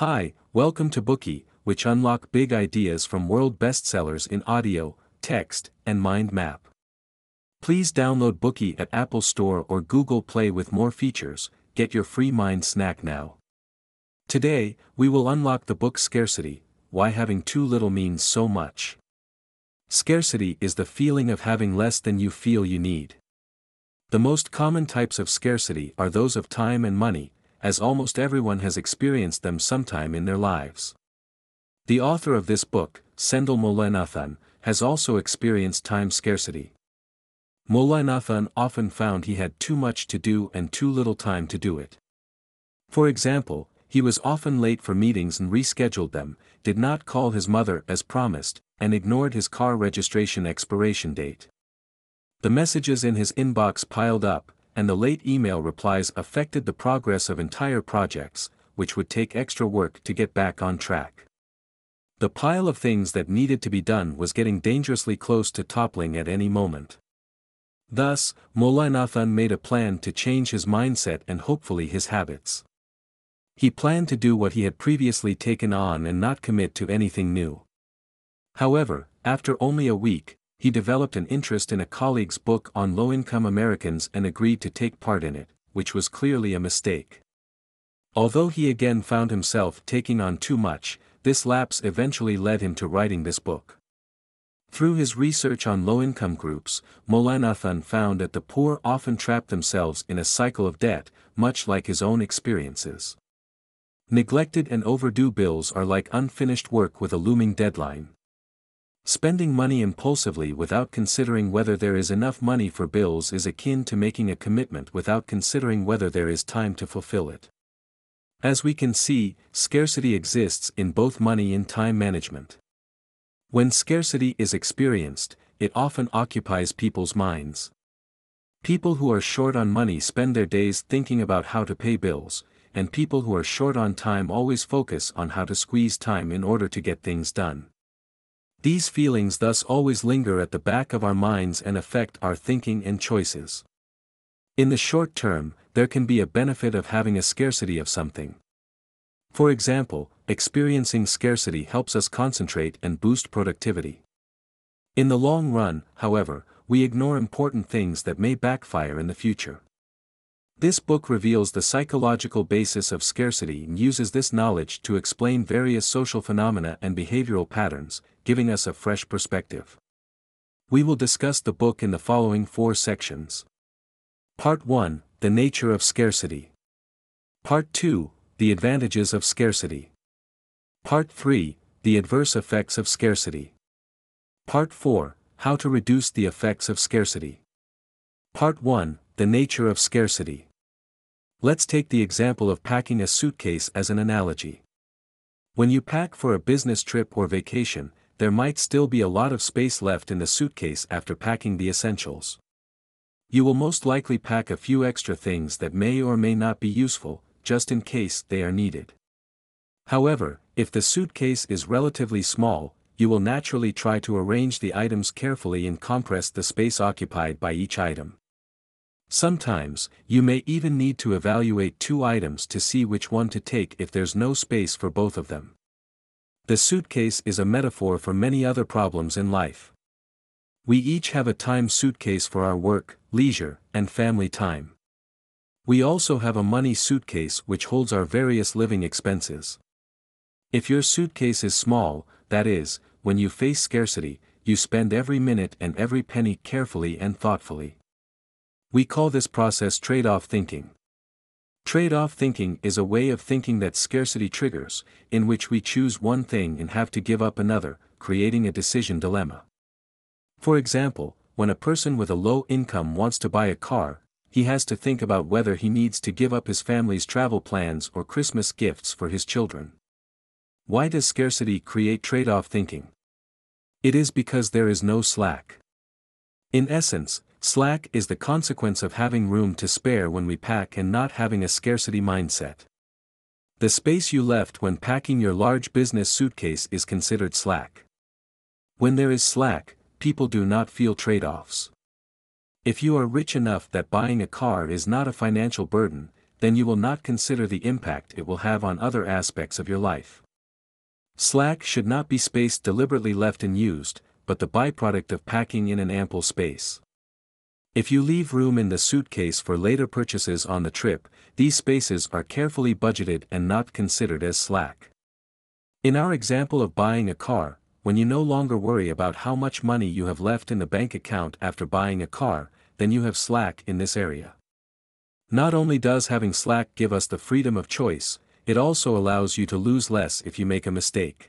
Hi, welcome to Bookey, which unlock big ideas from world bestsellers in audio, text, and mind map. Please download Bookey at Apple Store or Google Play with more features. Get your free mind snack now. Today, we will unlock the book Scarcity Why Having Too Little Means So Much. Scarcity is the feeling of having less than you feel you need. The most common types of scarcity are those of time and money, as almost everyone has experienced them sometime in their lives. The author of this book, Sendhil Mullainathan, has also experienced time scarcity. Mullainathan often found he had too much to do and too little time to do it. For example, he was often late for meetings and rescheduled them, did not call his mother as promised, and ignored his car registration expiration date. The messages in his inbox piled up, and the late email replies affected the progress of entire projects, which would take extra work to get back on track. The pile of things that needed to be done was getting dangerously close to toppling at any moment. Thus, Mullainathan made a plan to change his mindset and hopefully his habits. He planned to do what he had previously taken on and not commit to anything new. However, after only a week, he developed an interest in a colleague's book on low-income Americans and agreed to take part in it, which was clearly a mistake. Although he again found himself taking on too much, this lapse eventually led him to writing this book. Through his research on low-income groups, Mullainathan found that the poor often trap themselves in a cycle of debt, much like his own experiences. Neglected and overdue bills are like unfinished work with a looming deadline. Spending money impulsively without considering whether there is enough money for bills is akin to making a commitment without considering whether there is time to fulfill it. As we can see, scarcity exists in both money and time management. When scarcity is experienced, it often occupies people's minds. People who are short on money spend their days thinking about how to pay bills, and people who are short on time always focus on how to squeeze time in order to get things done. These feelings thus always linger at the back of our minds and affect our thinking and choices. In the short term, there can be a benefit of having a scarcity of something. For example, experiencing scarcity helps us concentrate and boost productivity. In the long run, however, we ignore important things that may backfire in the future. This book reveals the psychological basis of scarcity and uses this knowledge to explain various social phenomena and behavioral patterns, giving us a fresh perspective. We will discuss the book in the following four sections. Part 1 The Nature of Scarcity. Part 2 The Advantages of Scarcity. Part 3 The Adverse Effects of Scarcity. Part 4 How to Reduce the Effects of Scarcity. Part 1 The Nature of Scarcity. Let's take the example of packing a suitcase as an analogy. When you pack for a business trip or vacation, there might still be a lot of space left in the suitcase after packing the essentials. You will most likely pack a few extra things that may or may not be useful, just in case they are needed. However, if the suitcase is relatively small, you will naturally try to arrange the items carefully and compress the space occupied by each item. Sometimes, you may even need to evaluate two items to see which one to take if there's no space for both of them. The suitcase is a metaphor for many other problems in life. We each have a time suitcase for our work, leisure, and family time. We also have a money suitcase which holds our various living expenses. If your suitcase is small, that is, when you face scarcity, you spend every minute and every penny carefully and thoughtfully. We call this process trade-off thinking. Trade-off thinking is a way of thinking that scarcity triggers, in which we choose one thing and have to give up another, creating a decision dilemma. For example, when a person with a low income wants to buy a car, he has to think about whether he needs to give up his family's travel plans or Christmas gifts for his children. Why does scarcity create trade-off thinking? It is because there is no slack. In essence, Slack is the consequence of having room to spare when we pack and not having a scarcity mindset. The space you left when packing your large business suitcase is considered slack. When there is slack, people do not feel trade offs. If you are rich enough that buying a car is not a financial burden, then you will not consider the impact it will have on other aspects of your life. Slack should not be spaced deliberately left unused, but the byproduct of packing in an ample space. If you leave room in the suitcase for later purchases on the trip, these spaces are carefully budgeted and not considered as slack. In our example of buying a car, when you no longer worry about how much money you have left in the bank account after buying a car, then you have slack in this area. Not only does having slack give us the freedom of choice, it also allows you to lose less if you make a mistake.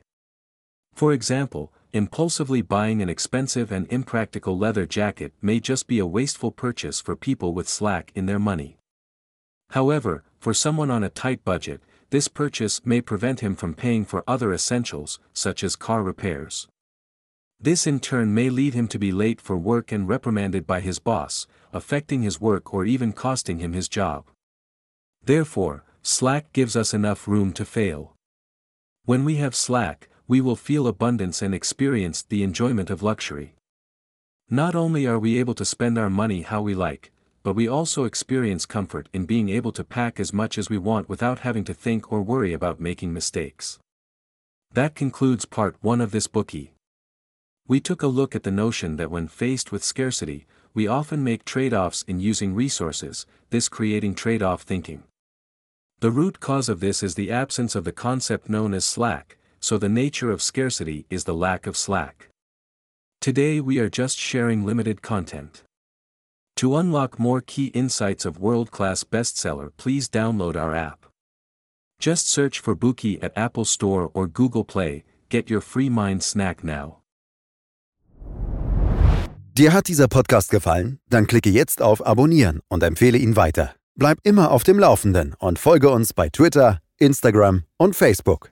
For example, impulsively buying an expensive and impractical leather jacket may just be a wasteful purchase for people with slack in their money. However, for someone on a tight budget, this purchase may prevent him from paying for other essentials, such as car repairs. This in turn may lead him to be late for work and reprimanded by his boss, affecting his work or even costing him his job. Therefore, slack gives us enough room to fail. When we have slack, we will feel abundance and experience the enjoyment of luxury. Not only are we able to spend our money how we like, but we also experience comfort in being able to pack as much as we want without having to think or worry about making mistakes. That concludes part 1 of this Bookey. We took a look at the notion that when faced with scarcity, we often make trade-offs in using resources, this creating trade-off thinking. The root cause of this is the absence of the concept known as slack, so the nature of scarcity is the lack of slack. Today we are just sharing limited content. To unlock more key insights of world-class bestseller please download our app. Just search for Bookey at Apple Store or Google Play, get your free mind snack now. Dir hat dieser Podcast gefallen? Dann klicke jetzt auf Abonnieren und empfehle ihn weiter. Bleib immer auf dem Laufenden und folge uns bei Twitter, Instagram und Facebook.